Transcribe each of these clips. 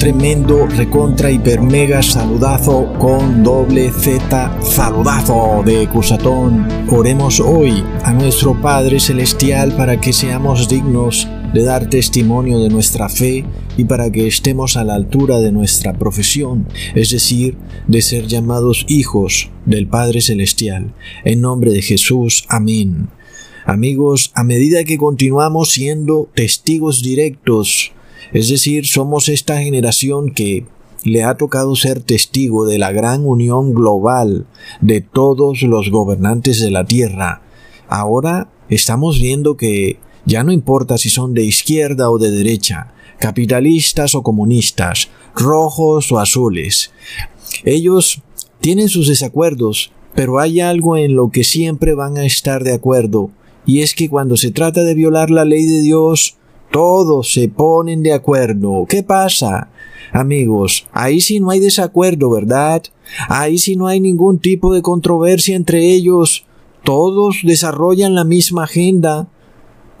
tremendo recontra hiper mega saludazo con doble Z saludazo de Cusatón. Oremos hoy a nuestro Padre Celestial para que seamos dignos de dar testimonio de nuestra fe y para que estemos a la altura de nuestra profesión, es decir, de ser llamados hijos del Padre Celestial. En nombre de Jesús, amén. Amigos, a medida que continuamos siendo testigos directos, es decir, somos esta generación que le ha tocado ser testigo de la gran unión global de todos los gobernantes de la Tierra. Ahora estamos viendo que ya no importa si son de izquierda o de derecha, capitalistas o comunistas, rojos o azules. Ellos tienen sus desacuerdos, pero hay algo en lo que siempre van a estar de acuerdo, y es que cuando se trata de violar la ley de Dios, todos se ponen de acuerdo. ¿Qué pasa? Amigos, ahí sí no hay desacuerdo, ¿verdad? Ahí sí no hay ningún tipo de controversia entre ellos. Todos desarrollan la misma agenda.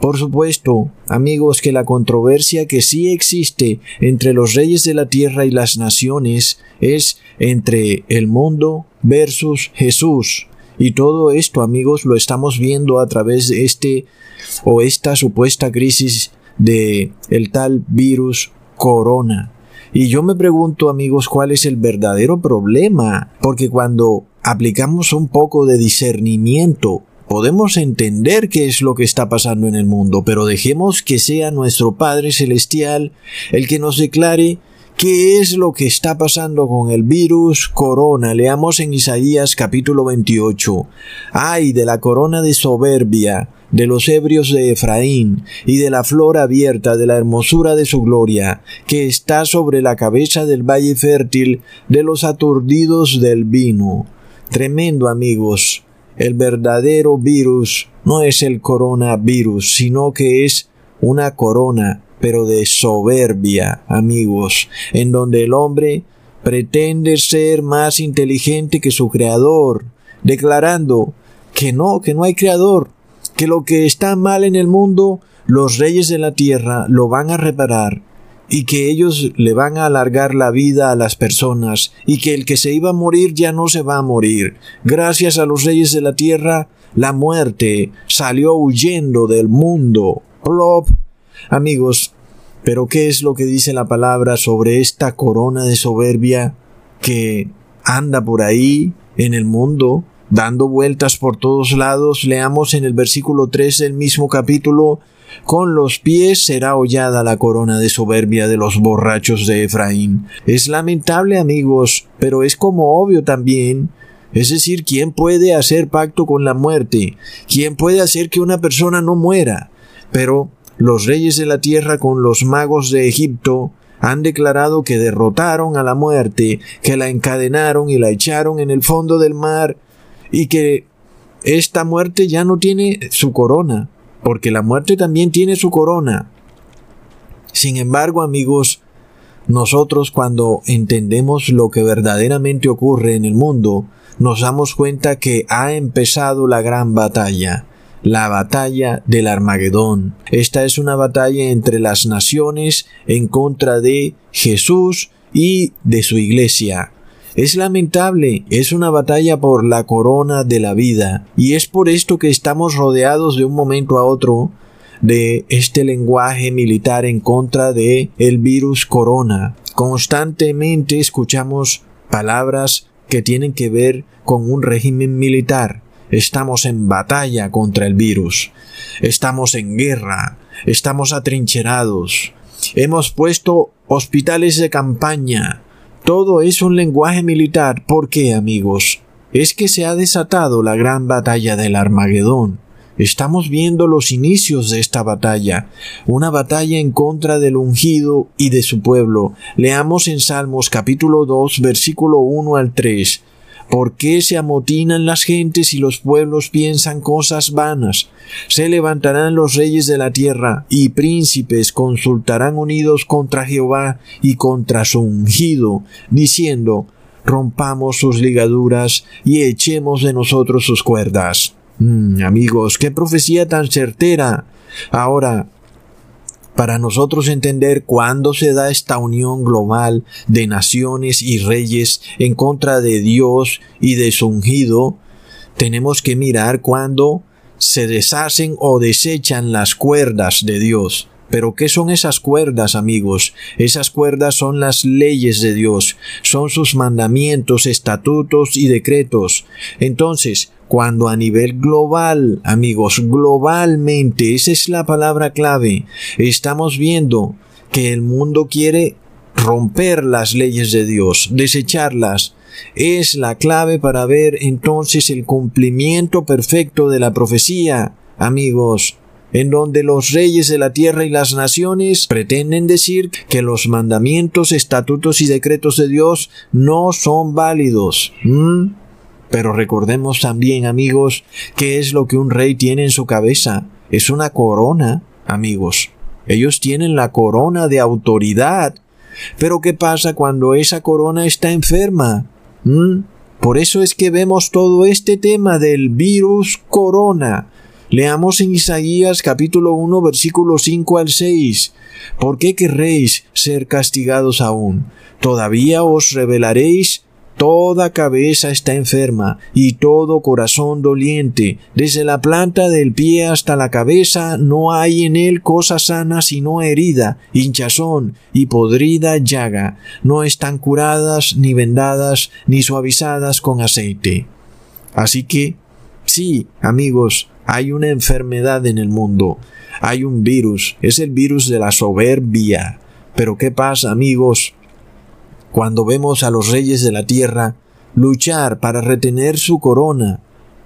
Por supuesto, amigos, que la controversia que sí existe entre los reyes de la tierra y las naciones es entre el mundo versus Jesús. Y todo esto, amigos, lo estamos viendo a través de este o esta supuesta crisis de el tal virus corona. Y yo me pregunto, amigos, cuál es el verdadero problema, porque cuando aplicamos un poco de discernimiento Podemos entender qué es lo que está pasando en el mundo, pero dejemos que sea nuestro Padre Celestial el que nos declare qué es lo que está pasando con el virus corona. Leamos en Isaías capítulo 28. Ay de la corona de soberbia de los ebrios de Efraín, y de la flor abierta de la hermosura de su gloria, que está sobre la cabeza del valle fértil de los aturdidos del vino. Tremendo amigos, el verdadero virus no es el coronavirus, sino que es una corona, pero de soberbia, amigos, en donde el hombre pretende ser más inteligente que su creador, declarando que no, que no hay creador, que lo que está mal en el mundo, los reyes de la tierra lo van a reparar, y que ellos le van a alargar la vida a las personas y que el que se iba a morir ya no se va a morir. Gracias a los reyes de la tierra, la muerte salió huyendo del mundo. Plop. Amigos, pero ¿qué es lo que dice la palabra sobre esta corona de soberbia que anda por ahí en el mundo? dando vueltas por todos lados, leamos en el versículo 3 del mismo capítulo, con los pies será hollada la corona de soberbia de los borrachos de Efraín. Es lamentable, amigos, pero es como obvio también. Es decir, ¿quién puede hacer pacto con la muerte? ¿Quién puede hacer que una persona no muera? Pero los reyes de la tierra con los magos de Egipto han declarado que derrotaron a la muerte, que la encadenaron y la echaron en el fondo del mar, y que esta muerte ya no tiene su corona, porque la muerte también tiene su corona. Sin embargo, amigos, nosotros cuando entendemos lo que verdaderamente ocurre en el mundo, nos damos cuenta que ha empezado la gran batalla, la batalla del Armagedón. Esta es una batalla entre las naciones en contra de Jesús y de su iglesia. Es lamentable, es una batalla por la corona de la vida, y es por esto que estamos rodeados de un momento a otro de este lenguaje militar en contra de el virus corona. Constantemente escuchamos palabras que tienen que ver con un régimen militar. Estamos en batalla contra el virus. Estamos en guerra. Estamos atrincherados. Hemos puesto hospitales de campaña. Todo es un lenguaje militar. ¿Por qué, amigos? Es que se ha desatado la gran batalla del Armagedón. Estamos viendo los inicios de esta batalla, una batalla en contra del ungido y de su pueblo. Leamos en Salmos capítulo 2 versículo 1 al 3. ¿Por qué se amotinan las gentes y los pueblos piensan cosas vanas? Se levantarán los reyes de la tierra y príncipes consultarán unidos contra Jehová y contra su ungido, diciendo, rompamos sus ligaduras y echemos de nosotros sus cuerdas. Mm, amigos, qué profecía tan certera. Ahora, para nosotros entender cuándo se da esta unión global de naciones y reyes en contra de Dios y de su ungido, tenemos que mirar cuándo se deshacen o desechan las cuerdas de Dios. Pero ¿qué son esas cuerdas, amigos? Esas cuerdas son las leyes de Dios, son sus mandamientos, estatutos y decretos. Entonces, cuando a nivel global, amigos, globalmente, esa es la palabra clave, estamos viendo que el mundo quiere romper las leyes de Dios, desecharlas, es la clave para ver entonces el cumplimiento perfecto de la profecía, amigos en donde los reyes de la tierra y las naciones pretenden decir que los mandamientos, estatutos y decretos de Dios no son válidos. Pero recordemos también, amigos, qué es lo que un rey tiene en su cabeza. Es una corona, amigos. Ellos tienen la corona de autoridad. Pero ¿qué pasa cuando esa corona está enferma? Por eso es que vemos todo este tema del virus corona Leamos en Isaías capítulo 1 versículo 5 al 6. ¿Por qué querréis ser castigados aún? Todavía os revelaréis Toda cabeza está enferma y todo corazón doliente. Desde la planta del pie hasta la cabeza no hay en él cosa sana sino herida, hinchazón y podrida llaga. No están curadas ni vendadas ni suavizadas con aceite. Así que, sí, amigos, hay una enfermedad en el mundo, hay un virus, es el virus de la soberbia. Pero ¿qué pasa, amigos? Cuando vemos a los reyes de la tierra luchar para retener su corona,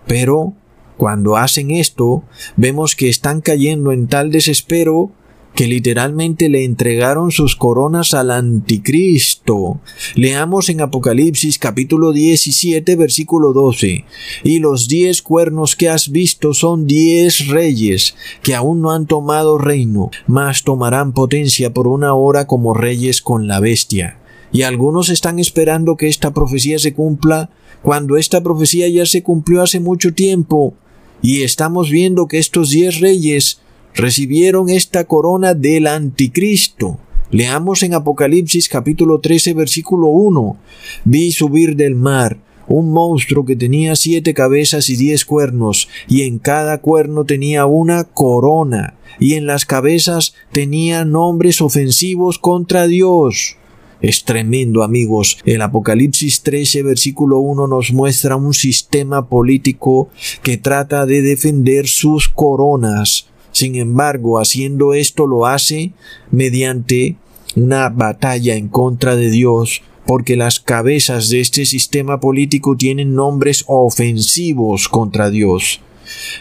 pero cuando hacen esto, vemos que están cayendo en tal desespero que literalmente le entregaron sus coronas al anticristo. Leamos en Apocalipsis capítulo 17 versículo 12. Y los diez cuernos que has visto son diez reyes que aún no han tomado reino, mas tomarán potencia por una hora como reyes con la bestia. Y algunos están esperando que esta profecía se cumpla cuando esta profecía ya se cumplió hace mucho tiempo. Y estamos viendo que estos diez reyes recibieron esta corona del anticristo. Leamos en Apocalipsis capítulo 13 versículo 1. Vi subir del mar un monstruo que tenía siete cabezas y diez cuernos, y en cada cuerno tenía una corona, y en las cabezas tenía nombres ofensivos contra Dios. Es tremendo, amigos. El Apocalipsis 13, versículo 1 nos muestra un sistema político que trata de defender sus coronas. Sin embargo, haciendo esto lo hace mediante una batalla en contra de Dios, porque las cabezas de este sistema político tienen nombres ofensivos contra Dios.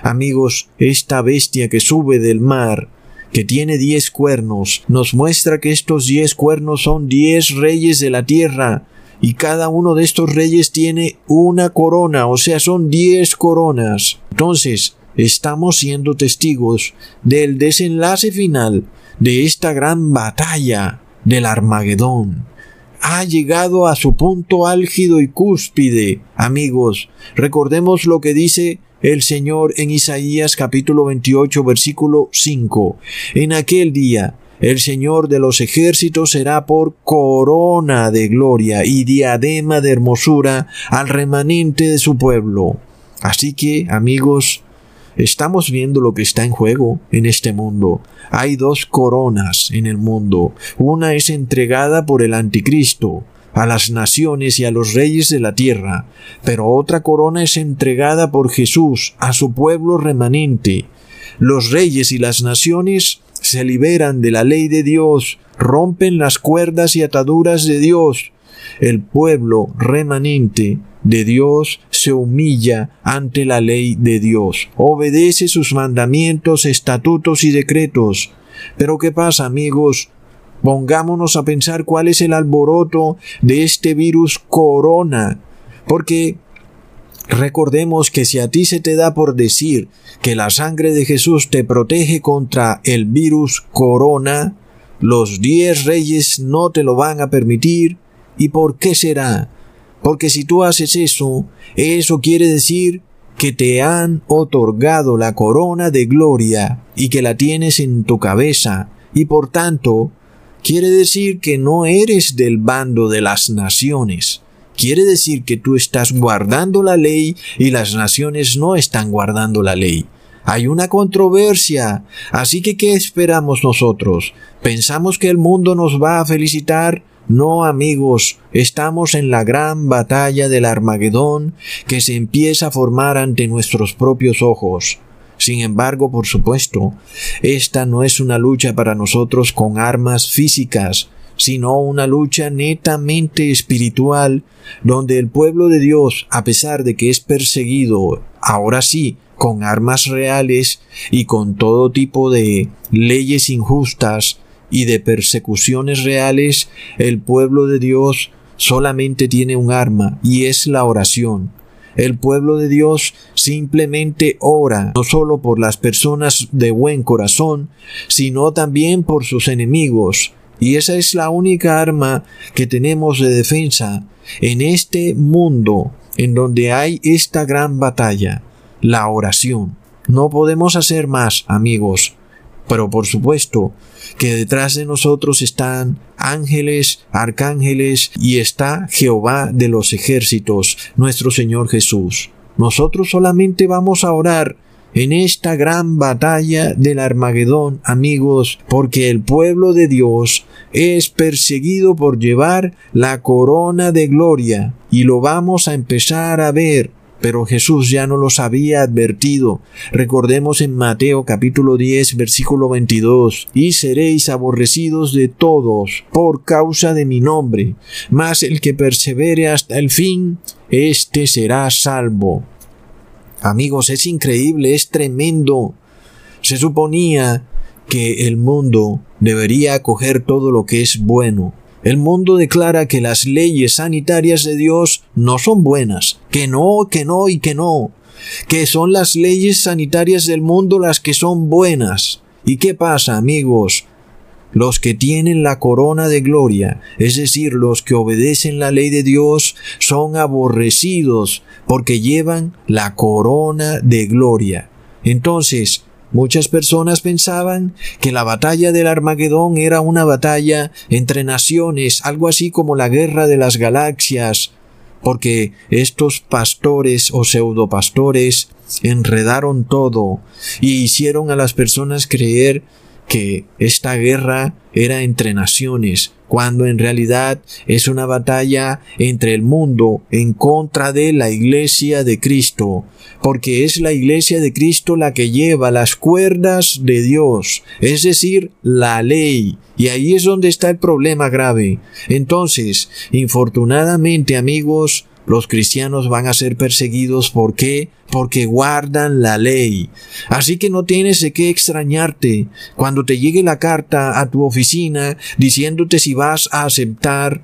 Amigos, esta bestia que sube del mar, que tiene diez cuernos, nos muestra que estos diez cuernos son diez reyes de la tierra, y cada uno de estos reyes tiene una corona, o sea, son diez coronas. Entonces, estamos siendo testigos del desenlace final de esta gran batalla del Armagedón. Ha llegado a su punto álgido y cúspide, amigos. Recordemos lo que dice el Señor en Isaías capítulo 28 versículo 5. En aquel día el Señor de los ejércitos será por corona de gloria y diadema de hermosura al remanente de su pueblo. Así que, amigos, Estamos viendo lo que está en juego en este mundo. Hay dos coronas en el mundo. Una es entregada por el anticristo a las naciones y a los reyes de la tierra, pero otra corona es entregada por Jesús a su pueblo remanente. Los reyes y las naciones se liberan de la ley de Dios, rompen las cuerdas y ataduras de Dios. El pueblo remanente de Dios se humilla ante la ley de Dios, obedece sus mandamientos, estatutos y decretos. Pero ¿qué pasa, amigos? Pongámonos a pensar cuál es el alboroto de este virus corona, porque Recordemos que si a ti se te da por decir que la sangre de Jesús te protege contra el virus corona, los diez reyes no te lo van a permitir. ¿Y por qué será? Porque si tú haces eso, eso quiere decir que te han otorgado la corona de gloria y que la tienes en tu cabeza y por tanto quiere decir que no eres del bando de las naciones. Quiere decir que tú estás guardando la ley y las naciones no están guardando la ley. Hay una controversia. Así que, ¿qué esperamos nosotros? ¿Pensamos que el mundo nos va a felicitar? No, amigos, estamos en la gran batalla del Armagedón que se empieza a formar ante nuestros propios ojos. Sin embargo, por supuesto, esta no es una lucha para nosotros con armas físicas, sino una lucha netamente espiritual, donde el pueblo de Dios, a pesar de que es perseguido, ahora sí, con armas reales y con todo tipo de leyes injustas y de persecuciones reales, el pueblo de Dios solamente tiene un arma y es la oración. El pueblo de Dios simplemente ora, no solo por las personas de buen corazón, sino también por sus enemigos. Y esa es la única arma que tenemos de defensa en este mundo en donde hay esta gran batalla, la oración. No podemos hacer más, amigos. Pero por supuesto que detrás de nosotros están ángeles, arcángeles y está Jehová de los ejércitos, nuestro Señor Jesús. Nosotros solamente vamos a orar en esta gran batalla del Armagedón, amigos, porque el pueblo de Dios es perseguido por llevar la corona de gloria y lo vamos a empezar a ver pero Jesús ya no los había advertido. Recordemos en Mateo capítulo 10 versículo 22, y seréis aborrecidos de todos por causa de mi nombre, mas el que persevere hasta el fin, éste será salvo. Amigos, es increíble, es tremendo. Se suponía que el mundo debería acoger todo lo que es bueno, el mundo declara que las leyes sanitarias de Dios no son buenas, que no, que no y que no, que son las leyes sanitarias del mundo las que son buenas. ¿Y qué pasa, amigos? Los que tienen la corona de gloria, es decir, los que obedecen la ley de Dios, son aborrecidos porque llevan la corona de gloria. Entonces, Muchas personas pensaban que la batalla del Armagedón era una batalla entre naciones, algo así como la guerra de las galaxias, porque estos pastores o pseudopastores enredaron todo y hicieron a las personas creer que esta guerra era entre naciones, cuando en realidad es una batalla entre el mundo en contra de la iglesia de Cristo, porque es la iglesia de Cristo la que lleva las cuerdas de Dios, es decir, la ley. Y ahí es donde está el problema grave. Entonces, infortunadamente amigos, los cristianos van a ser perseguidos. ¿Por qué? Porque guardan la ley. Así que no tienes de qué extrañarte cuando te llegue la carta a tu oficina diciéndote si vas a aceptar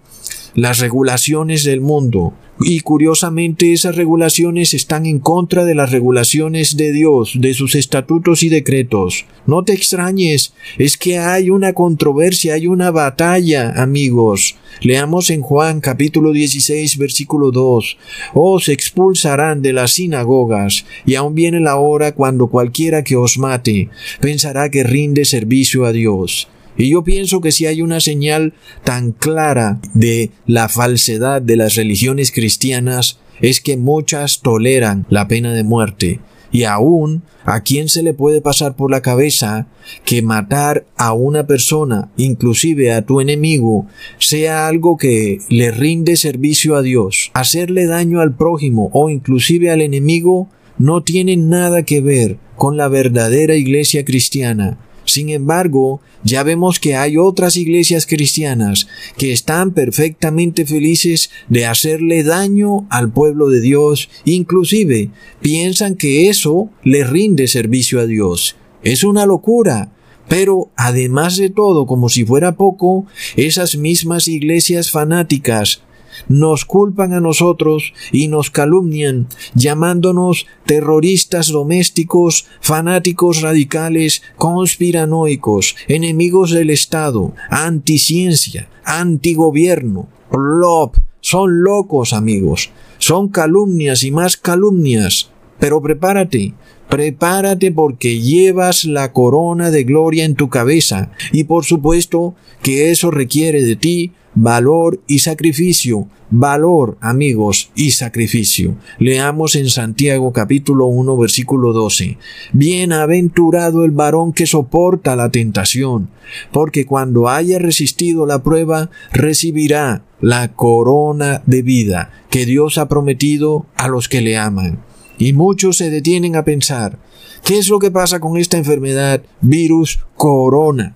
las regulaciones del mundo. Y curiosamente esas regulaciones están en contra de las regulaciones de Dios, de sus estatutos y decretos. No te extrañes, es que hay una controversia, hay una batalla, amigos. Leamos en Juan capítulo 16 versículo 2. Os expulsarán de las sinagogas, y aún viene la hora cuando cualquiera que os mate pensará que rinde servicio a Dios. Y yo pienso que si hay una señal tan clara de la falsedad de las religiones cristianas, es que muchas toleran la pena de muerte. Y aún, ¿a quién se le puede pasar por la cabeza que matar a una persona, inclusive a tu enemigo, sea algo que le rinde servicio a Dios? Hacerle daño al prójimo o inclusive al enemigo no tiene nada que ver con la verdadera iglesia cristiana. Sin embargo, ya vemos que hay otras iglesias cristianas que están perfectamente felices de hacerle daño al pueblo de Dios, inclusive piensan que eso le rinde servicio a Dios. Es una locura. Pero, además de todo, como si fuera poco, esas mismas iglesias fanáticas nos culpan a nosotros y nos calumnian, llamándonos terroristas domésticos, fanáticos radicales, conspiranoicos, enemigos del Estado, anticiencia, antigobierno, plop. Son locos, amigos. Son calumnias y más calumnias. Pero prepárate, prepárate porque llevas la corona de gloria en tu cabeza y por supuesto que eso requiere de ti valor y sacrificio, valor, amigos, y sacrificio. Leamos en Santiago capítulo 1 versículo 12. Bienaventurado el varón que soporta la tentación, porque cuando haya resistido la prueba, recibirá la corona de vida que Dios ha prometido a los que le aman. Y muchos se detienen a pensar, ¿qué es lo que pasa con esta enfermedad virus corona?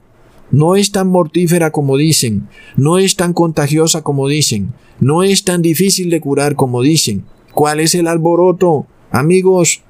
No es tan mortífera como dicen, no es tan contagiosa como dicen, no es tan difícil de curar como dicen. ¿Cuál es el alboroto? Amigos,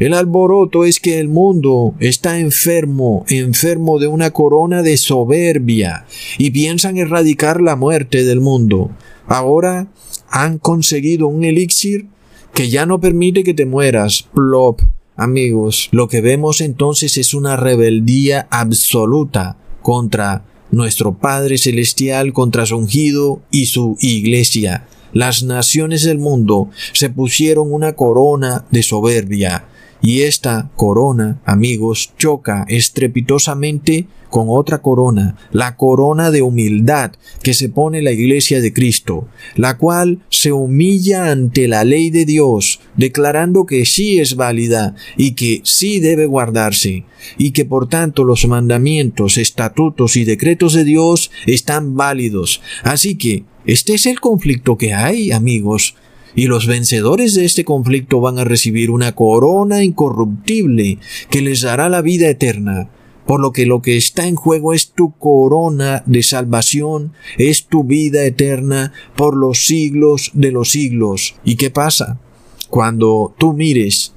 el alboroto es que el mundo está enfermo, enfermo de una corona de soberbia, y piensan erradicar la muerte del mundo. Ahora han conseguido un elixir que ya no permite que te mueras. Plop. Amigos, lo que vemos entonces es una rebeldía absoluta contra nuestro Padre Celestial, contra su ungido y su iglesia. Las naciones del mundo se pusieron una corona de soberbia, y esta corona, amigos, choca estrepitosamente con otra corona, la corona de humildad que se pone la iglesia de Cristo, la cual se humilla ante la ley de Dios, declarando que sí es válida y que sí debe guardarse, y que por tanto los mandamientos, estatutos y decretos de Dios están válidos. Así que, este es el conflicto que hay, amigos, y los vencedores de este conflicto van a recibir una corona incorruptible que les dará la vida eterna. Por lo que lo que está en juego es tu corona de salvación, es tu vida eterna por los siglos de los siglos. ¿Y qué pasa? Cuando tú mires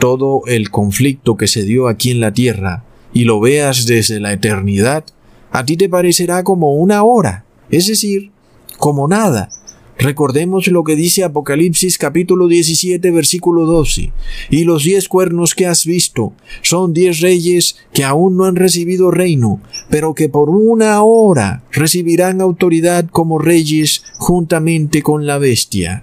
todo el conflicto que se dio aquí en la tierra y lo veas desde la eternidad, a ti te parecerá como una hora, es decir, como nada. Recordemos lo que dice Apocalipsis capítulo 17 versículo 12. Y los diez cuernos que has visto son diez reyes que aún no han recibido reino, pero que por una hora recibirán autoridad como reyes juntamente con la bestia.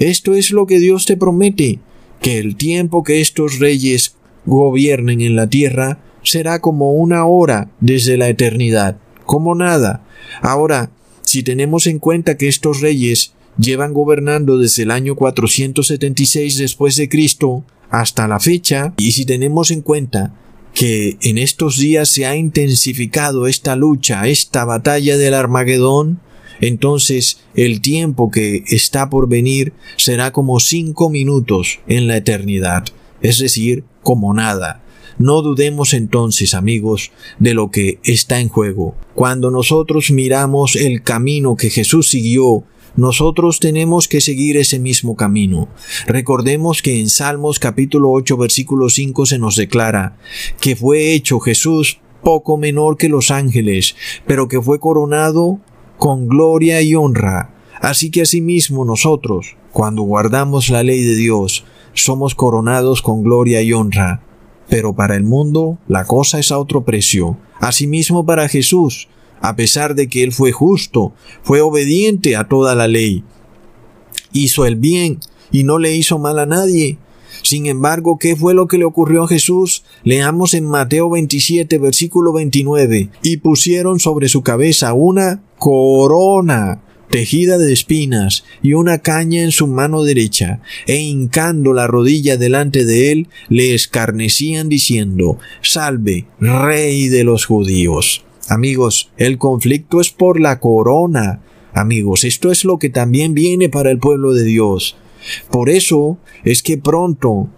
Esto es lo que Dios te promete, que el tiempo que estos reyes gobiernen en la tierra será como una hora desde la eternidad, como nada. Ahora, si tenemos en cuenta que estos reyes llevan gobernando desde el año 476 después de Cristo hasta la fecha, y si tenemos en cuenta que en estos días se ha intensificado esta lucha, esta batalla del Armagedón, entonces el tiempo que está por venir será como cinco minutos en la eternidad, es decir, como nada. No dudemos entonces, amigos, de lo que está en juego. Cuando nosotros miramos el camino que Jesús siguió, nosotros tenemos que seguir ese mismo camino. Recordemos que en Salmos capítulo 8 versículo 5 se nos declara que fue hecho Jesús poco menor que los ángeles, pero que fue coronado con gloria y honra. Así que asimismo nosotros, cuando guardamos la ley de Dios, somos coronados con gloria y honra. Pero para el mundo la cosa es a otro precio. Asimismo para Jesús, a pesar de que él fue justo, fue obediente a toda la ley. Hizo el bien y no le hizo mal a nadie. Sin embargo, ¿qué fue lo que le ocurrió a Jesús? Leamos en Mateo 27, versículo 29. Y pusieron sobre su cabeza una corona tejida de espinas y una caña en su mano derecha, e hincando la rodilla delante de él, le escarnecían diciendo, Salve, rey de los judíos. Amigos, el conflicto es por la corona. Amigos, esto es lo que también viene para el pueblo de Dios. Por eso es que pronto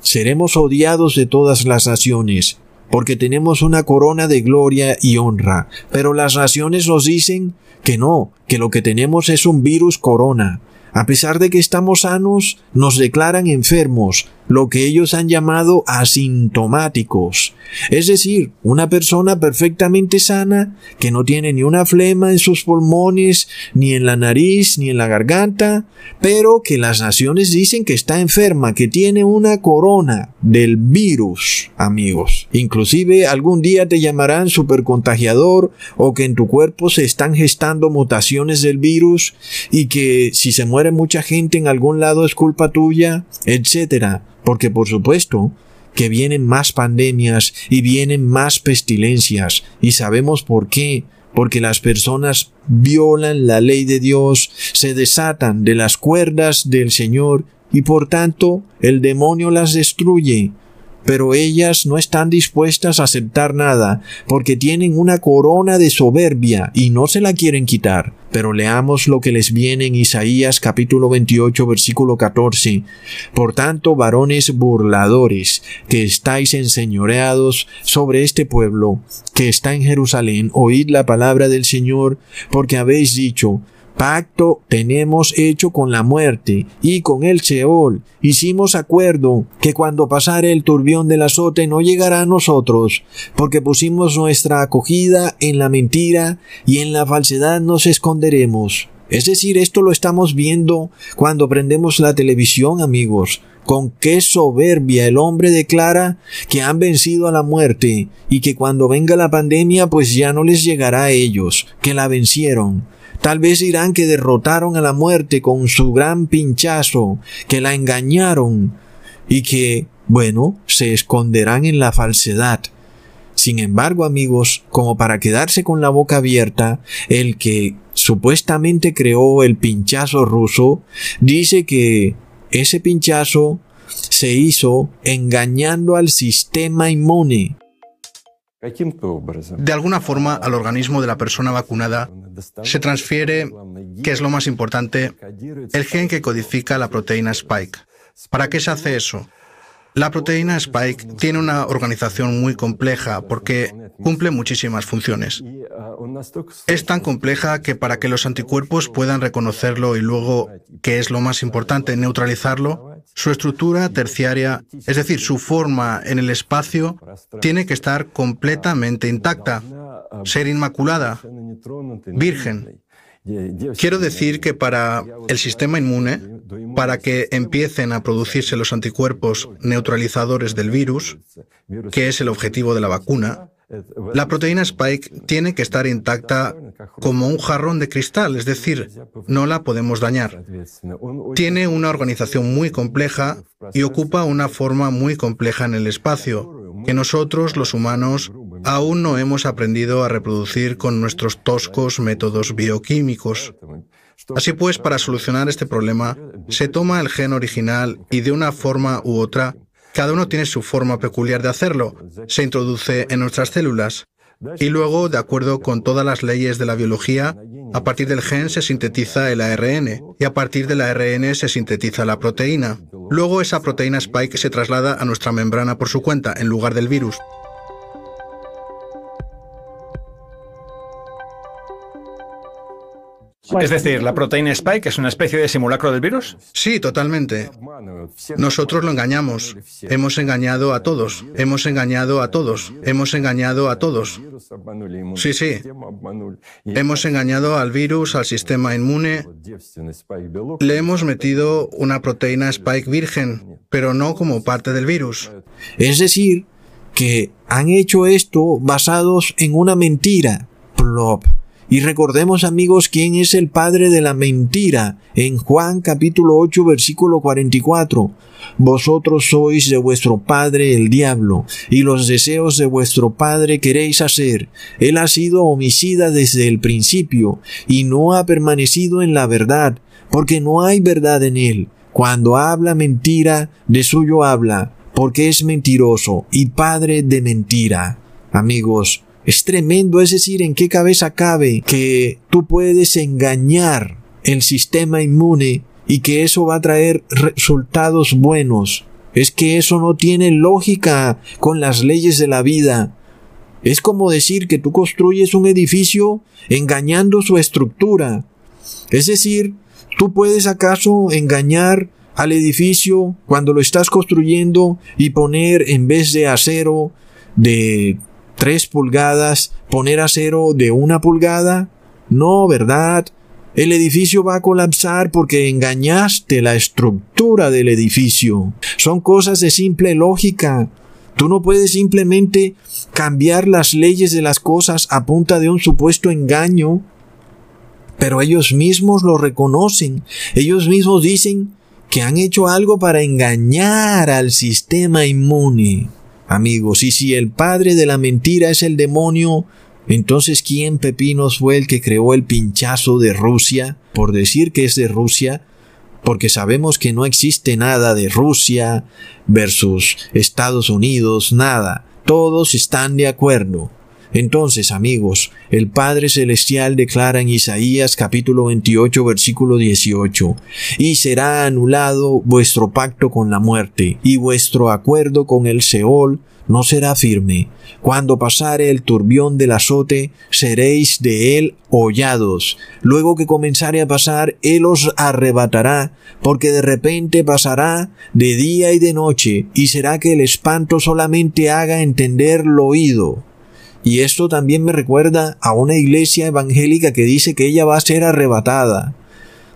seremos odiados de todas las naciones, porque tenemos una corona de gloria y honra. Pero las naciones nos dicen que no, que lo que tenemos es un virus corona. A pesar de que estamos sanos, nos declaran enfermos, lo que ellos han llamado asintomáticos. Es decir, una persona perfectamente sana, que no tiene ni una flema en sus pulmones, ni en la nariz, ni en la garganta, pero que las naciones dicen que está enferma, que tiene una corona del virus, amigos. Inclusive algún día te llamarán supercontagiador o que en tu cuerpo se están gestando mutaciones del virus y que si se muere mucha gente en algún lado es culpa tuya, etcétera. Porque por supuesto que vienen más pandemias y vienen más pestilencias. Y sabemos por qué. Porque las personas violan la ley de Dios, se desatan de las cuerdas del Señor y por tanto el demonio las destruye pero ellas no están dispuestas a aceptar nada, porque tienen una corona de soberbia y no se la quieren quitar. Pero leamos lo que les viene en Isaías capítulo 28 versículo 14. Por tanto, varones burladores, que estáis enseñoreados sobre este pueblo, que está en Jerusalén, oíd la palabra del Señor, porque habéis dicho, Pacto tenemos hecho con la muerte y con el Sheol. Hicimos acuerdo que cuando pasare el turbión del azote no llegará a nosotros, porque pusimos nuestra acogida en la mentira y en la falsedad nos esconderemos. Es decir, esto lo estamos viendo cuando prendemos la televisión, amigos. Con qué soberbia el hombre declara que han vencido a la muerte y que cuando venga la pandemia pues ya no les llegará a ellos, que la vencieron. Tal vez dirán que derrotaron a la muerte con su gran pinchazo, que la engañaron y que, bueno, se esconderán en la falsedad. Sin embargo, amigos, como para quedarse con la boca abierta, el que supuestamente creó el pinchazo ruso, dice que ese pinchazo se hizo engañando al sistema inmune. De alguna forma, al organismo de la persona vacunada se transfiere, que es lo más importante, el gen que codifica la proteína Spike. ¿Para qué se hace eso? La proteína Spike tiene una organización muy compleja porque cumple muchísimas funciones. Es tan compleja que para que los anticuerpos puedan reconocerlo y luego, que es lo más importante, neutralizarlo, su estructura terciaria, es decir, su forma en el espacio, tiene que estar completamente intacta, ser inmaculada, virgen. Quiero decir que para el sistema inmune, para que empiecen a producirse los anticuerpos neutralizadores del virus, que es el objetivo de la vacuna, la proteína Spike tiene que estar intacta como un jarrón de cristal, es decir, no la podemos dañar. Tiene una organización muy compleja y ocupa una forma muy compleja en el espacio, que nosotros, los humanos, aún no hemos aprendido a reproducir con nuestros toscos métodos bioquímicos. Así pues, para solucionar este problema, se toma el gen original y de una forma u otra cada uno tiene su forma peculiar de hacerlo. Se introduce en nuestras células. Y luego, de acuerdo con todas las leyes de la biología, a partir del gen se sintetiza el ARN y a partir del ARN se sintetiza la proteína. Luego esa proteína spike se traslada a nuestra membrana por su cuenta en lugar del virus. Es decir, ¿la proteína Spike es una especie de simulacro del virus? Sí, totalmente. Nosotros lo engañamos. Hemos engañado a todos. Hemos engañado a todos. Hemos engañado a todos. Sí, sí. Hemos engañado al virus, al sistema inmune. Le hemos metido una proteína Spike virgen, pero no como parte del virus. Es decir, que han hecho esto basados en una mentira. Plop. Y recordemos amigos quién es el padre de la mentira en Juan capítulo 8 versículo 44. Vosotros sois de vuestro padre el diablo, y los deseos de vuestro padre queréis hacer. Él ha sido homicida desde el principio, y no ha permanecido en la verdad, porque no hay verdad en él. Cuando habla mentira, de suyo habla, porque es mentiroso y padre de mentira. Amigos, es tremendo, es decir, en qué cabeza cabe que tú puedes engañar el sistema inmune y que eso va a traer resultados buenos. Es que eso no tiene lógica con las leyes de la vida. Es como decir que tú construyes un edificio engañando su estructura. Es decir, tú puedes acaso engañar al edificio cuando lo estás construyendo y poner en vez de acero de 3 pulgadas, poner acero de una pulgada? No, ¿verdad? El edificio va a colapsar porque engañaste la estructura del edificio. Son cosas de simple lógica. Tú no puedes simplemente cambiar las leyes de las cosas a punta de un supuesto engaño. Pero ellos mismos lo reconocen. Ellos mismos dicen que han hecho algo para engañar al sistema inmune. Amigos, y si el padre de la mentira es el demonio, entonces ¿quién pepinos fue el que creó el pinchazo de Rusia? Por decir que es de Rusia, porque sabemos que no existe nada de Rusia versus Estados Unidos, nada. Todos están de acuerdo. Entonces, amigos, el Padre Celestial declara en Isaías capítulo 28 versículo 18, y será anulado vuestro pacto con la muerte, y vuestro acuerdo con el Seol no será firme. Cuando pasare el turbión del azote, seréis de él hollados. Luego que comenzare a pasar, él os arrebatará, porque de repente pasará de día y de noche, y será que el espanto solamente haga entender lo oído. Y esto también me recuerda a una iglesia evangélica que dice que ella va a ser arrebatada.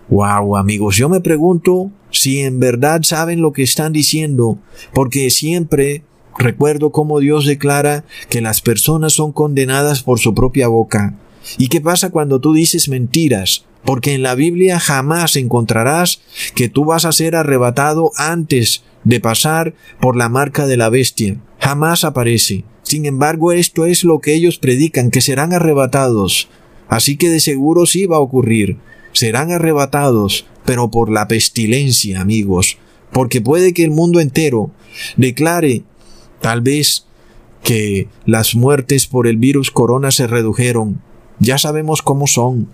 Wow, amigos, yo me pregunto si en verdad saben lo que están diciendo, porque siempre recuerdo cómo Dios declara que las personas son condenadas por su propia boca. ¿Y qué pasa cuando tú dices mentiras? Porque en la Biblia jamás encontrarás que tú vas a ser arrebatado antes de pasar por la marca de la bestia. Jamás aparece. Sin embargo, esto es lo que ellos predican, que serán arrebatados. Así que de seguro sí va a ocurrir. Serán arrebatados, pero por la pestilencia, amigos. Porque puede que el mundo entero declare, tal vez, que las muertes por el virus corona se redujeron. Ya sabemos cómo son.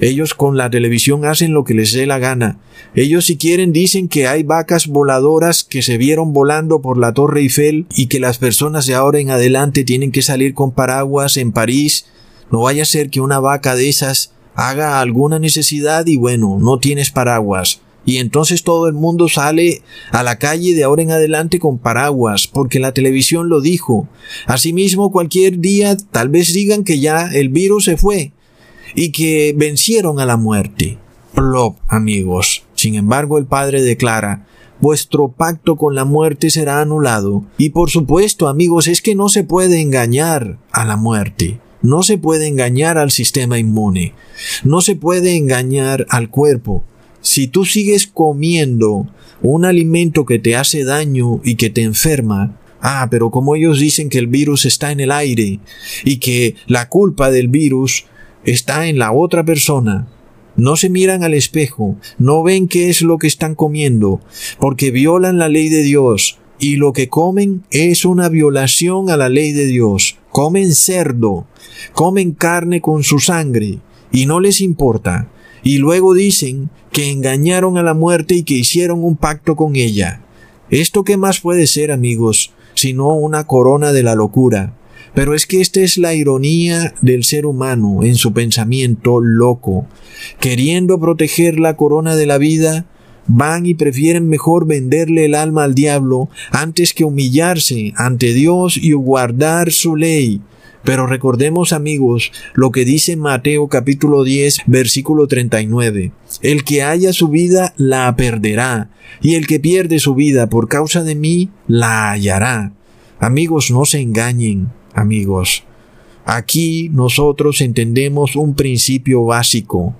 Ellos con la televisión hacen lo que les dé la gana. Ellos si quieren dicen que hay vacas voladoras que se vieron volando por la Torre Eiffel y que las personas de ahora en adelante tienen que salir con paraguas en París. No vaya a ser que una vaca de esas haga alguna necesidad y bueno, no tienes paraguas. Y entonces todo el mundo sale a la calle de ahora en adelante con paraguas, porque la televisión lo dijo. Asimismo, cualquier día tal vez digan que ya el virus se fue y que vencieron a la muerte. Plop, amigos. Sin embargo, el Padre declara, vuestro pacto con la muerte será anulado. Y por supuesto, amigos, es que no se puede engañar a la muerte. No se puede engañar al sistema inmune. No se puede engañar al cuerpo. Si tú sigues comiendo un alimento que te hace daño y que te enferma, ah, pero como ellos dicen que el virus está en el aire y que la culpa del virus está en la otra persona. No se miran al espejo, no ven qué es lo que están comiendo, porque violan la ley de Dios, y lo que comen es una violación a la ley de Dios. Comen cerdo, comen carne con su sangre, y no les importa. Y luego dicen que engañaron a la muerte y que hicieron un pacto con ella. ¿Esto qué más puede ser, amigos, sino una corona de la locura? Pero es que esta es la ironía del ser humano en su pensamiento loco. Queriendo proteger la corona de la vida, van y prefieren mejor venderle el alma al diablo antes que humillarse ante Dios y guardar su ley. Pero recordemos amigos lo que dice Mateo capítulo 10 versículo 39. El que haya su vida la perderá, y el que pierde su vida por causa de mí la hallará. Amigos, no se engañen amigos. Aquí nosotros entendemos un principio básico.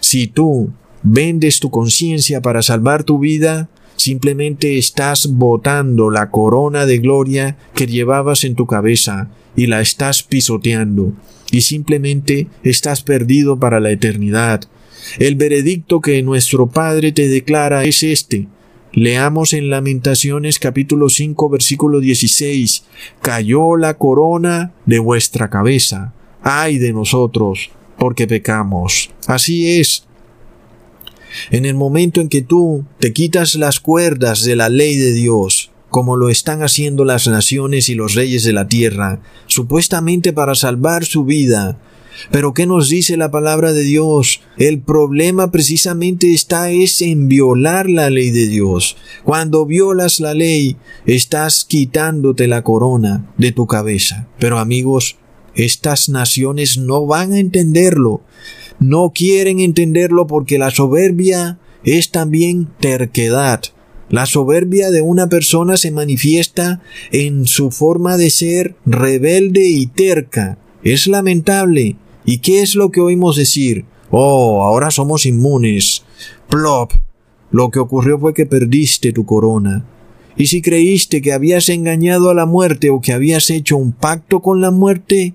Si tú vendes tu conciencia para salvar tu vida, simplemente estás botando la corona de gloria que llevabas en tu cabeza y la estás pisoteando y simplemente estás perdido para la eternidad. El veredicto que nuestro Padre te declara es este. Leamos en Lamentaciones capítulo 5 versículo 16. Cayó la corona de vuestra cabeza. Ay de nosotros, porque pecamos. Así es. En el momento en que tú te quitas las cuerdas de la ley de Dios, como lo están haciendo las naciones y los reyes de la tierra, supuestamente para salvar su vida, pero ¿qué nos dice la palabra de Dios? El problema precisamente está es en violar la ley de Dios. Cuando violas la ley, estás quitándote la corona de tu cabeza. Pero amigos, estas naciones no van a entenderlo. No quieren entenderlo porque la soberbia es también terquedad. La soberbia de una persona se manifiesta en su forma de ser rebelde y terca. Es lamentable, ¿Y qué es lo que oímos decir? Oh, ahora somos inmunes. Plop. Lo que ocurrió fue que perdiste tu corona. Y si creíste que habías engañado a la muerte o que habías hecho un pacto con la muerte,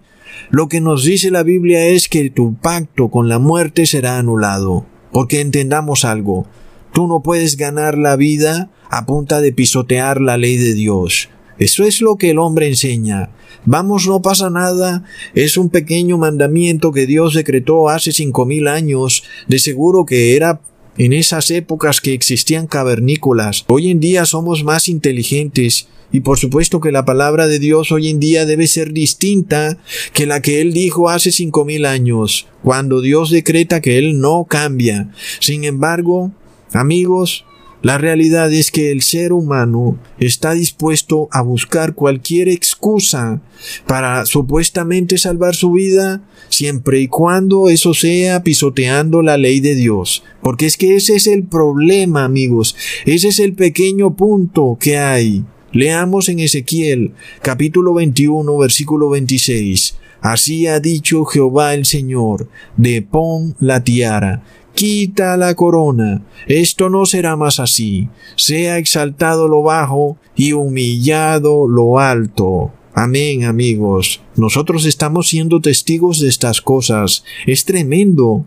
lo que nos dice la Biblia es que tu pacto con la muerte será anulado. Porque entendamos algo, tú no puedes ganar la vida a punta de pisotear la ley de Dios. Eso es lo que el hombre enseña. Vamos, no pasa nada. Es un pequeño mandamiento que Dios decretó hace cinco mil años. De seguro que era en esas épocas que existían cavernícolas. Hoy en día somos más inteligentes y por supuesto que la palabra de Dios hoy en día debe ser distinta que la que Él dijo hace cinco mil años, cuando Dios decreta que Él no cambia. Sin embargo, amigos, la realidad es que el ser humano está dispuesto a buscar cualquier excusa para supuestamente salvar su vida, siempre y cuando eso sea pisoteando la ley de Dios. Porque es que ese es el problema, amigos. Ese es el pequeño punto que hay. Leamos en Ezequiel capítulo 21 versículo 26. Así ha dicho Jehová el Señor, de pon la tiara quita la corona. Esto no será más así. Sea exaltado lo bajo y humillado lo alto. Amén, amigos. Nosotros estamos siendo testigos de estas cosas. Es tremendo.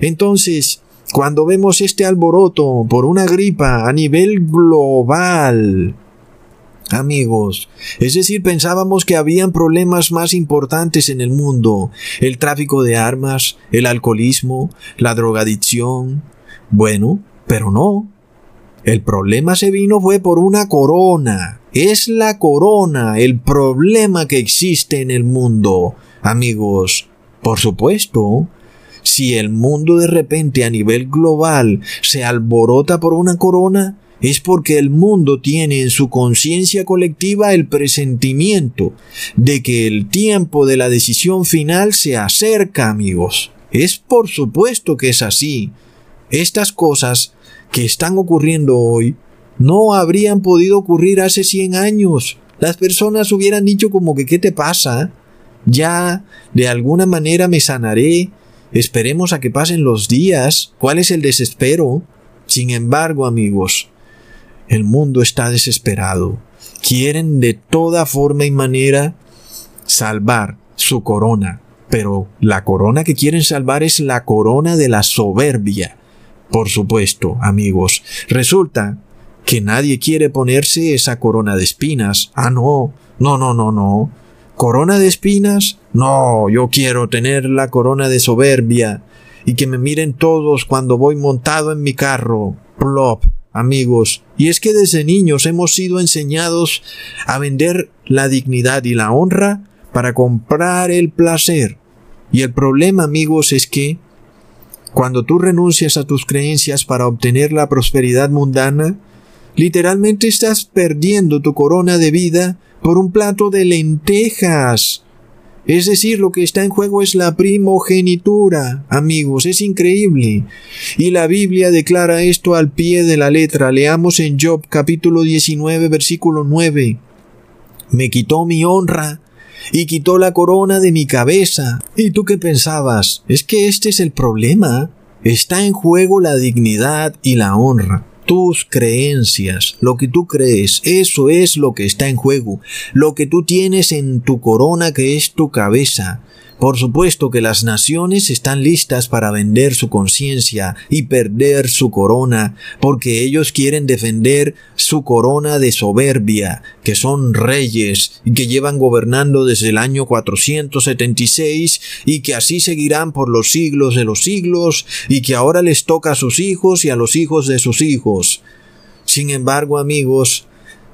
Entonces, cuando vemos este alboroto por una gripa a nivel global, amigos. Es decir, pensábamos que habían problemas más importantes en el mundo, el tráfico de armas, el alcoholismo, la drogadicción. Bueno, pero no. El problema se vino fue por una corona. Es la corona el problema que existe en el mundo. Amigos, por supuesto, si el mundo de repente a nivel global se alborota por una corona, es porque el mundo tiene en su conciencia colectiva el presentimiento de que el tiempo de la decisión final se acerca, amigos. Es por supuesto que es así. Estas cosas que están ocurriendo hoy no habrían podido ocurrir hace 100 años. Las personas hubieran dicho como que ¿qué te pasa? Ya, de alguna manera me sanaré. Esperemos a que pasen los días. ¿Cuál es el desespero? Sin embargo, amigos, el mundo está desesperado. Quieren de toda forma y manera salvar su corona. Pero la corona que quieren salvar es la corona de la soberbia. Por supuesto, amigos. Resulta que nadie quiere ponerse esa corona de espinas. Ah, no. No, no, no, no. ¿Corona de espinas? No, yo quiero tener la corona de soberbia y que me miren todos cuando voy montado en mi carro. Plop amigos, y es que desde niños hemos sido enseñados a vender la dignidad y la honra para comprar el placer. Y el problema, amigos, es que cuando tú renuncias a tus creencias para obtener la prosperidad mundana, literalmente estás perdiendo tu corona de vida por un plato de lentejas. Es decir, lo que está en juego es la primogenitura, amigos, es increíble. Y la Biblia declara esto al pie de la letra. Leamos en Job capítulo 19 versículo 9. Me quitó mi honra y quitó la corona de mi cabeza. ¿Y tú qué pensabas? Es que este es el problema. Está en juego la dignidad y la honra tus creencias, lo que tú crees, eso es lo que está en juego, lo que tú tienes en tu corona que es tu cabeza, por supuesto que las naciones están listas para vender su conciencia y perder su corona, porque ellos quieren defender su corona de soberbia, que son reyes y que llevan gobernando desde el año 476 y que así seguirán por los siglos de los siglos y que ahora les toca a sus hijos y a los hijos de sus hijos. Sin embargo, amigos,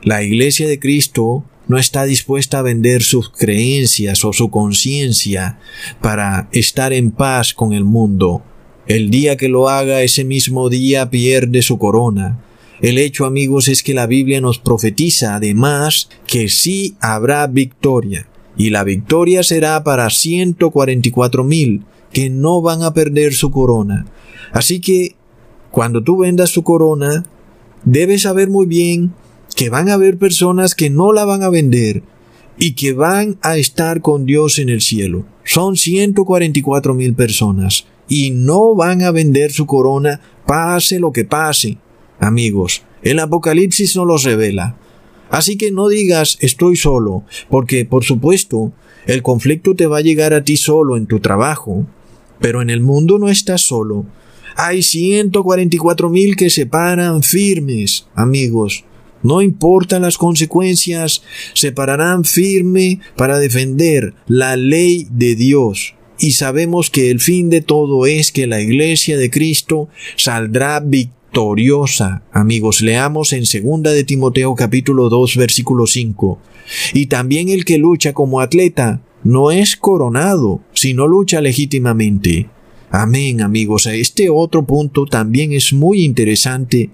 la Iglesia de Cristo no está dispuesta a vender sus creencias o su conciencia para estar en paz con el mundo. El día que lo haga, ese mismo día pierde su corona. El hecho, amigos, es que la Biblia nos profetiza además que sí habrá victoria. Y la victoria será para 144 mil que no van a perder su corona. Así que, cuando tú vendas su corona, debes saber muy bien que van a haber personas que no la van a vender y que van a estar con Dios en el cielo. Son 144 mil personas. y no van a vender su corona pase lo que pase. Amigos, el Apocalipsis no los revela. Así que no digas estoy solo, porque por supuesto el conflicto te va a llegar a ti solo en tu trabajo, pero en el mundo no estás solo. Hay 144 mil que se paran firmes, amigos. No importan las consecuencias, se pararán firme para defender la ley de Dios. Y sabemos que el fin de todo es que la iglesia de Cristo saldrá victoriosa. Amigos, leamos en 2 de Timoteo capítulo 2 versículo 5. Y también el que lucha como atleta no es coronado, sino lucha legítimamente. Amén, amigos. Este otro punto también es muy interesante.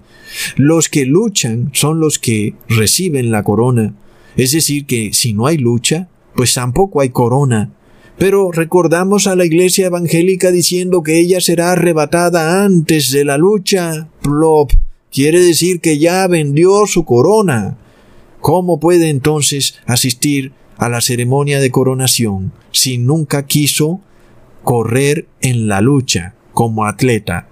Los que luchan son los que reciben la corona. Es decir, que si no hay lucha, pues tampoco hay corona. Pero recordamos a la iglesia evangélica diciendo que ella será arrebatada antes de la lucha. Plop. Quiere decir que ya vendió su corona. ¿Cómo puede entonces asistir a la ceremonia de coronación si nunca quiso correr en la lucha como atleta?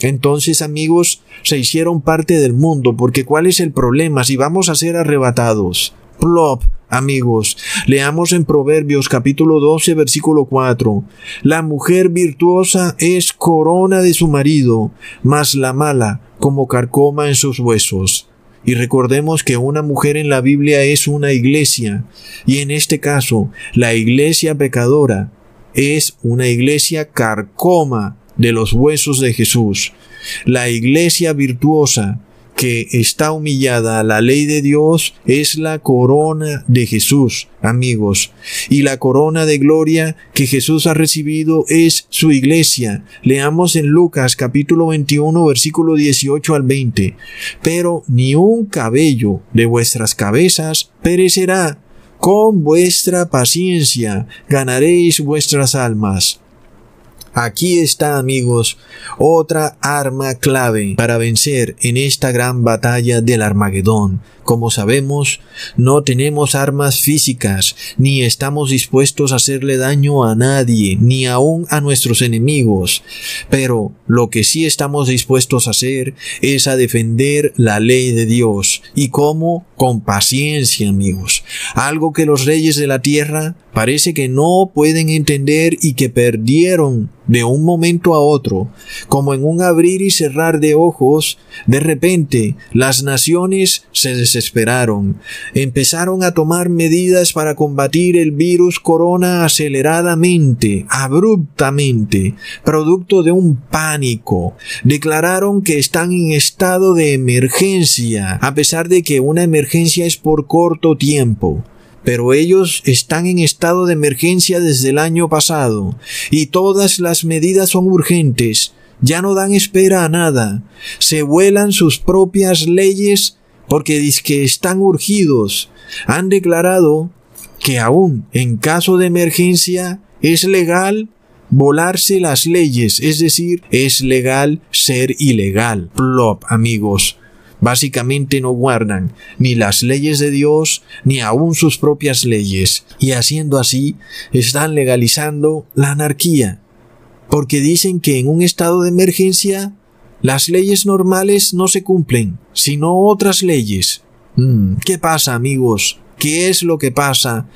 Entonces, amigos, se hicieron parte del mundo, porque ¿cuál es el problema si vamos a ser arrebatados? Plop, amigos, leamos en Proverbios capítulo 12, versículo 4. La mujer virtuosa es corona de su marido, mas la mala como carcoma en sus huesos. Y recordemos que una mujer en la Biblia es una iglesia, y en este caso, la iglesia pecadora es una iglesia carcoma de los huesos de Jesús. La iglesia virtuosa que está humillada a la ley de Dios es la corona de Jesús, amigos. Y la corona de gloria que Jesús ha recibido es su iglesia. Leamos en Lucas capítulo 21 versículo 18 al 20. Pero ni un cabello de vuestras cabezas perecerá. Con vuestra paciencia ganaréis vuestras almas. Aquí está, amigos, otra arma clave para vencer en esta gran batalla del Armagedón. Como sabemos, no tenemos armas físicas, ni estamos dispuestos a hacerle daño a nadie, ni aun a nuestros enemigos. Pero lo que sí estamos dispuestos a hacer es a defender la ley de Dios. ¿Y cómo? Con paciencia, amigos. Algo que los reyes de la tierra parece que no pueden entender y que perdieron de un momento a otro, como en un abrir y cerrar de ojos, de repente las naciones se desesperaron, empezaron a tomar medidas para combatir el virus corona aceleradamente, abruptamente, producto de un pánico. Declararon que están en estado de emergencia, a pesar de que una emergencia es por corto tiempo. Pero ellos están en estado de emergencia desde el año pasado y todas las medidas son urgentes, ya no dan espera a nada, se vuelan sus propias leyes porque que están urgidos, han declarado que aún en caso de emergencia es legal volarse las leyes, es decir, es legal ser ilegal. Plop, amigos. Básicamente no guardan ni las leyes de Dios ni aún sus propias leyes, y haciendo así están legalizando la anarquía, porque dicen que en un estado de emergencia las leyes normales no se cumplen, sino otras leyes. Mm, ¿Qué pasa, amigos? ¿Qué es lo que pasa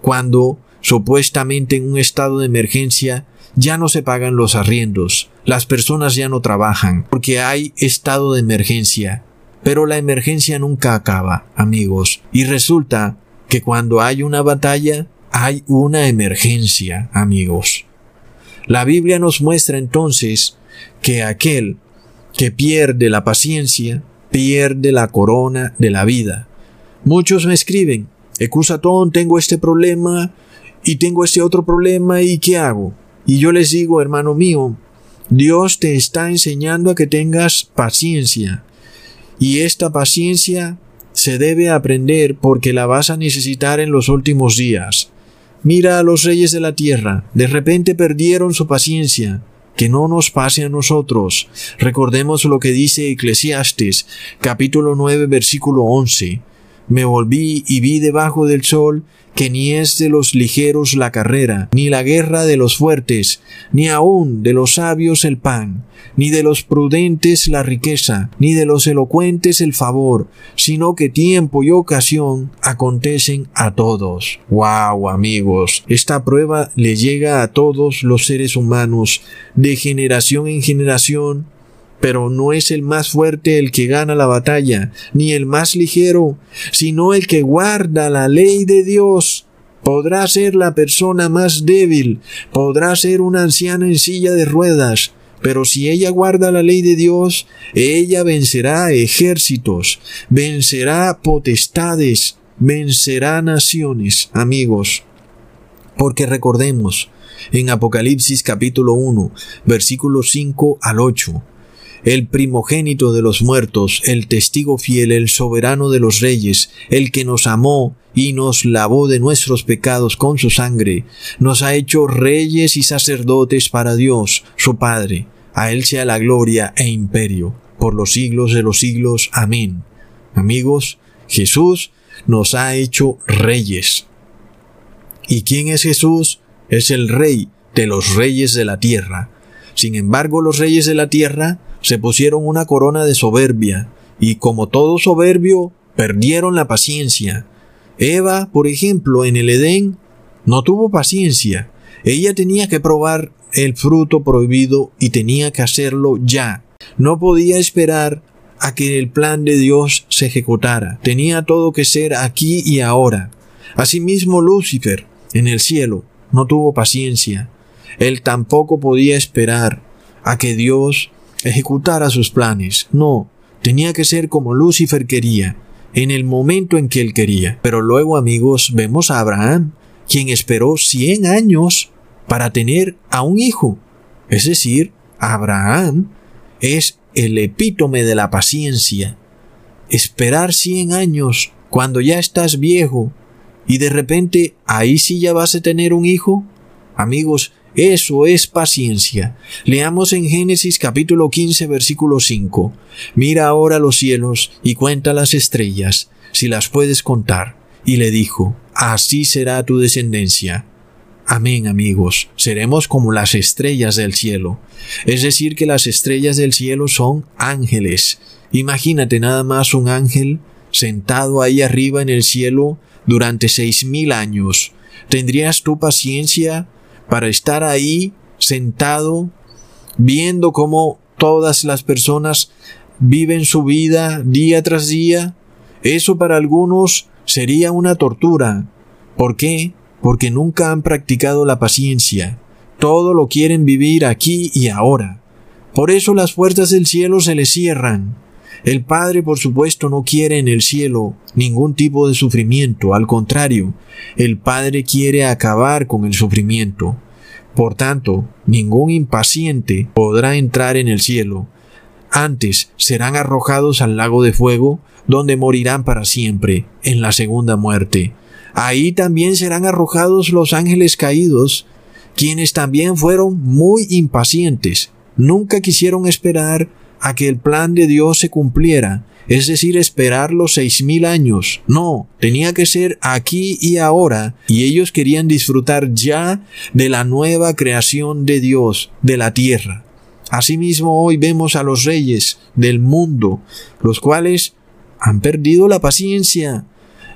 cuando supuestamente en un estado de emergencia ya no se pagan los arriendos, las personas ya no trabajan, porque hay estado de emergencia? Pero la emergencia nunca acaba, amigos, y resulta que cuando hay una batalla, hay una emergencia, amigos. La Biblia nos muestra entonces que aquel que pierde la paciencia, pierde la corona de la vida. Muchos me escriben, Ecusatón, tengo este problema y tengo este otro problema y ¿qué hago? Y yo les digo, hermano mío, Dios te está enseñando a que tengas paciencia. Y esta paciencia se debe aprender porque la vas a necesitar en los últimos días. Mira a los reyes de la tierra, de repente perdieron su paciencia. Que no nos pase a nosotros. Recordemos lo que dice Eclesiastes, capítulo 9, versículo 11. Me volví y vi debajo del sol que ni es de los ligeros la carrera, ni la guerra de los fuertes, ni aun de los sabios el pan, ni de los prudentes la riqueza, ni de los elocuentes el favor, sino que tiempo y ocasión acontecen a todos. Wow, amigos, esta prueba le llega a todos los seres humanos, de generación en generación, pero no es el más fuerte el que gana la batalla, ni el más ligero, sino el que guarda la ley de Dios. Podrá ser la persona más débil, podrá ser una anciana en silla de ruedas, pero si ella guarda la ley de Dios, ella vencerá ejércitos, vencerá potestades, vencerá naciones, amigos. Porque recordemos, en Apocalipsis capítulo 1, versículos 5 al 8, el primogénito de los muertos, el testigo fiel, el soberano de los reyes, el que nos amó y nos lavó de nuestros pecados con su sangre, nos ha hecho reyes y sacerdotes para Dios, su Padre. A Él sea la gloria e imperio, por los siglos de los siglos. Amén. Amigos, Jesús nos ha hecho reyes. ¿Y quién es Jesús? Es el rey de los reyes de la tierra. Sin embargo, los reyes de la tierra se pusieron una corona de soberbia, y como todo soberbio, perdieron la paciencia. Eva, por ejemplo, en el Edén, no tuvo paciencia. Ella tenía que probar el fruto prohibido y tenía que hacerlo ya. No podía esperar a que el plan de Dios se ejecutara. Tenía todo que ser aquí y ahora. Asimismo Lucifer, en el cielo, no tuvo paciencia. Él tampoco podía esperar a que Dios ejecutara sus planes. No, tenía que ser como Lucifer quería, en el momento en que él quería. Pero luego, amigos, vemos a Abraham, quien esperó cien años para tener a un hijo. Es decir, Abraham es el epítome de la paciencia. Esperar cien años cuando ya estás viejo y de repente ahí sí ya vas a tener un hijo. Amigos, eso es paciencia. Leamos en Génesis capítulo 15 versículo 5. Mira ahora los cielos y cuenta las estrellas, si las puedes contar. Y le dijo, así será tu descendencia. Amén amigos, seremos como las estrellas del cielo. Es decir, que las estrellas del cielo son ángeles. Imagínate nada más un ángel sentado ahí arriba en el cielo durante seis mil años. ¿Tendrías tu paciencia para estar ahí sentado viendo cómo todas las personas viven su vida día tras día, eso para algunos sería una tortura. ¿Por qué? Porque nunca han practicado la paciencia. Todo lo quieren vivir aquí y ahora. Por eso las puertas del cielo se les cierran. El Padre, por supuesto, no quiere en el cielo ningún tipo de sufrimiento, al contrario, el Padre quiere acabar con el sufrimiento. Por tanto, ningún impaciente podrá entrar en el cielo. Antes serán arrojados al lago de fuego, donde morirán para siempre, en la segunda muerte. Ahí también serán arrojados los ángeles caídos, quienes también fueron muy impacientes. Nunca quisieron esperar a que el plan de Dios se cumpliera, es decir, esperar los seis mil años. No, tenía que ser aquí y ahora, y ellos querían disfrutar ya de la nueva creación de Dios, de la tierra. Asimismo, hoy vemos a los reyes del mundo, los cuales han perdido la paciencia,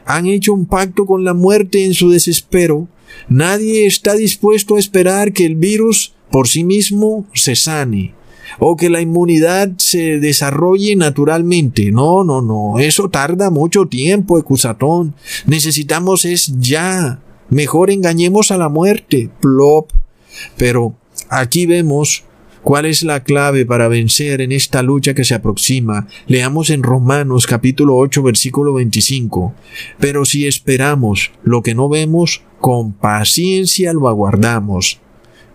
han hecho un pacto con la muerte en su desespero. Nadie está dispuesto a esperar que el virus por sí mismo se sane o que la inmunidad se desarrolle naturalmente. No, no, no, eso tarda mucho tiempo, Ecusatón. Necesitamos es ya. Mejor engañemos a la muerte, plop. Pero aquí vemos ¿Cuál es la clave para vencer en esta lucha que se aproxima? Leamos en Romanos capítulo 8 versículo 25. Pero si esperamos lo que no vemos, con paciencia lo aguardamos.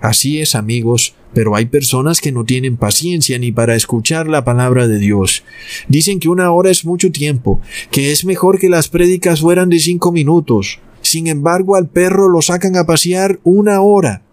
Así es, amigos, pero hay personas que no tienen paciencia ni para escuchar la palabra de Dios. Dicen que una hora es mucho tiempo, que es mejor que las prédicas fueran de cinco minutos. Sin embargo, al perro lo sacan a pasear una hora.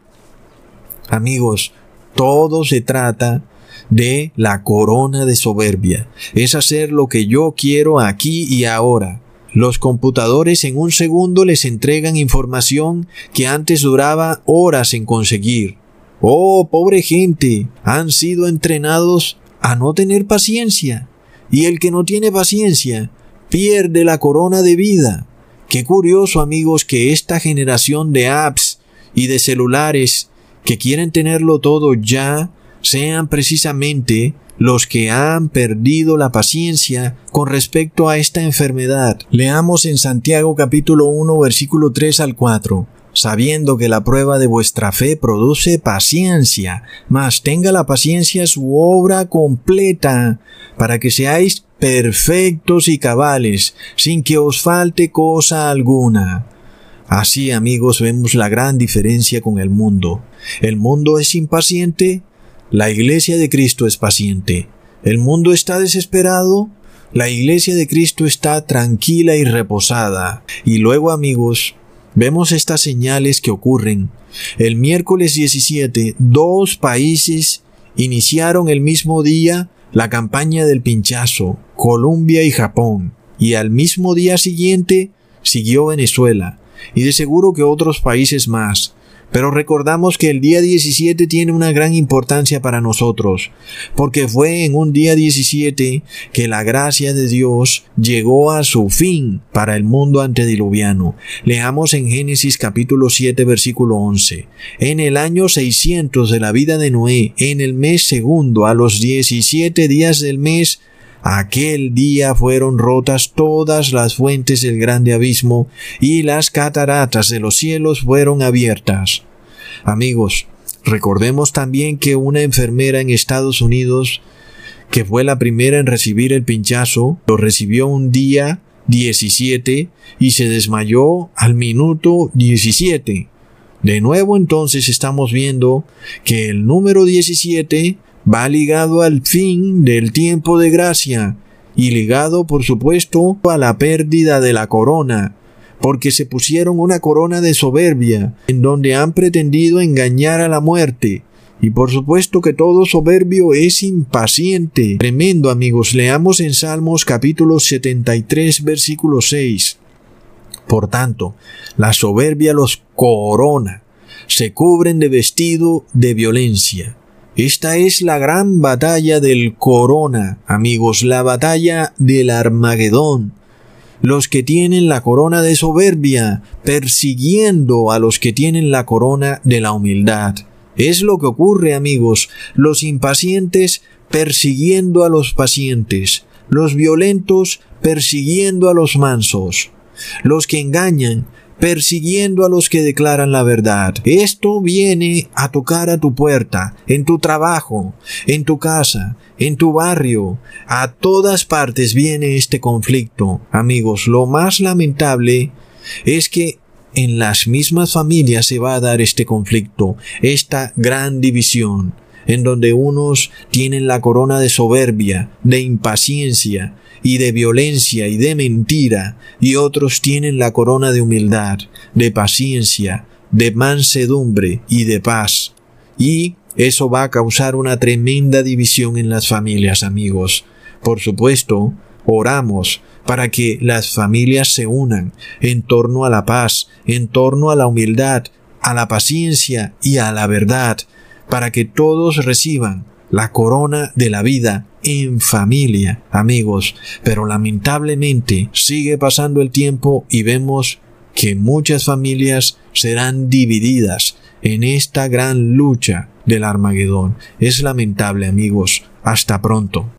Amigos, todo se trata de la corona de soberbia. Es hacer lo que yo quiero aquí y ahora. Los computadores en un segundo les entregan información que antes duraba horas en conseguir. Oh, pobre gente, han sido entrenados a no tener paciencia. Y el que no tiene paciencia pierde la corona de vida. Qué curioso amigos que esta generación de apps y de celulares que quieren tenerlo todo ya sean precisamente los que han perdido la paciencia con respecto a esta enfermedad. Leamos en Santiago capítulo 1 versículo 3 al 4 sabiendo que la prueba de vuestra fe produce paciencia, mas tenga la paciencia su obra completa, para que seáis perfectos y cabales, sin que os falte cosa alguna. Así, amigos, vemos la gran diferencia con el mundo. El mundo es impaciente, la iglesia de Cristo es paciente. El mundo está desesperado, la iglesia de Cristo está tranquila y reposada. Y luego, amigos, Vemos estas señales que ocurren. El miércoles 17, dos países iniciaron el mismo día la campaña del pinchazo, Colombia y Japón, y al mismo día siguiente siguió Venezuela, y de seguro que otros países más. Pero recordamos que el día 17 tiene una gran importancia para nosotros, porque fue en un día 17 que la gracia de Dios llegó a su fin para el mundo antediluviano. Leamos en Génesis capítulo 7 versículo 11. En el año 600 de la vida de Noé, en el mes segundo, a los 17 días del mes, Aquel día fueron rotas todas las fuentes del grande abismo y las cataratas de los cielos fueron abiertas. Amigos, recordemos también que una enfermera en Estados Unidos, que fue la primera en recibir el pinchazo, lo recibió un día 17 y se desmayó al minuto 17. De nuevo entonces estamos viendo que el número 17 va ligado al fin del tiempo de gracia y ligado por supuesto a la pérdida de la corona, porque se pusieron una corona de soberbia, en donde han pretendido engañar a la muerte. Y por supuesto que todo soberbio es impaciente. Tremendo amigos, leamos en Salmos capítulo 73 versículo 6. Por tanto, la soberbia los corona, se cubren de vestido de violencia esta es la gran batalla del corona, amigos, la batalla del Armagedón. Los que tienen la corona de soberbia, persiguiendo a los que tienen la corona de la humildad. Es lo que ocurre, amigos, los impacientes persiguiendo a los pacientes, los violentos persiguiendo a los mansos, los que engañan persiguiendo a los que declaran la verdad. Esto viene a tocar a tu puerta, en tu trabajo, en tu casa, en tu barrio. A todas partes viene este conflicto. Amigos, lo más lamentable es que en las mismas familias se va a dar este conflicto, esta gran división en donde unos tienen la corona de soberbia, de impaciencia, y de violencia y de mentira, y otros tienen la corona de humildad, de paciencia, de mansedumbre y de paz. Y eso va a causar una tremenda división en las familias, amigos. Por supuesto, oramos para que las familias se unan en torno a la paz, en torno a la humildad, a la paciencia y a la verdad, para que todos reciban la corona de la vida en familia, amigos, pero lamentablemente sigue pasando el tiempo y vemos que muchas familias serán divididas en esta gran lucha del Armagedón. Es lamentable, amigos. Hasta pronto.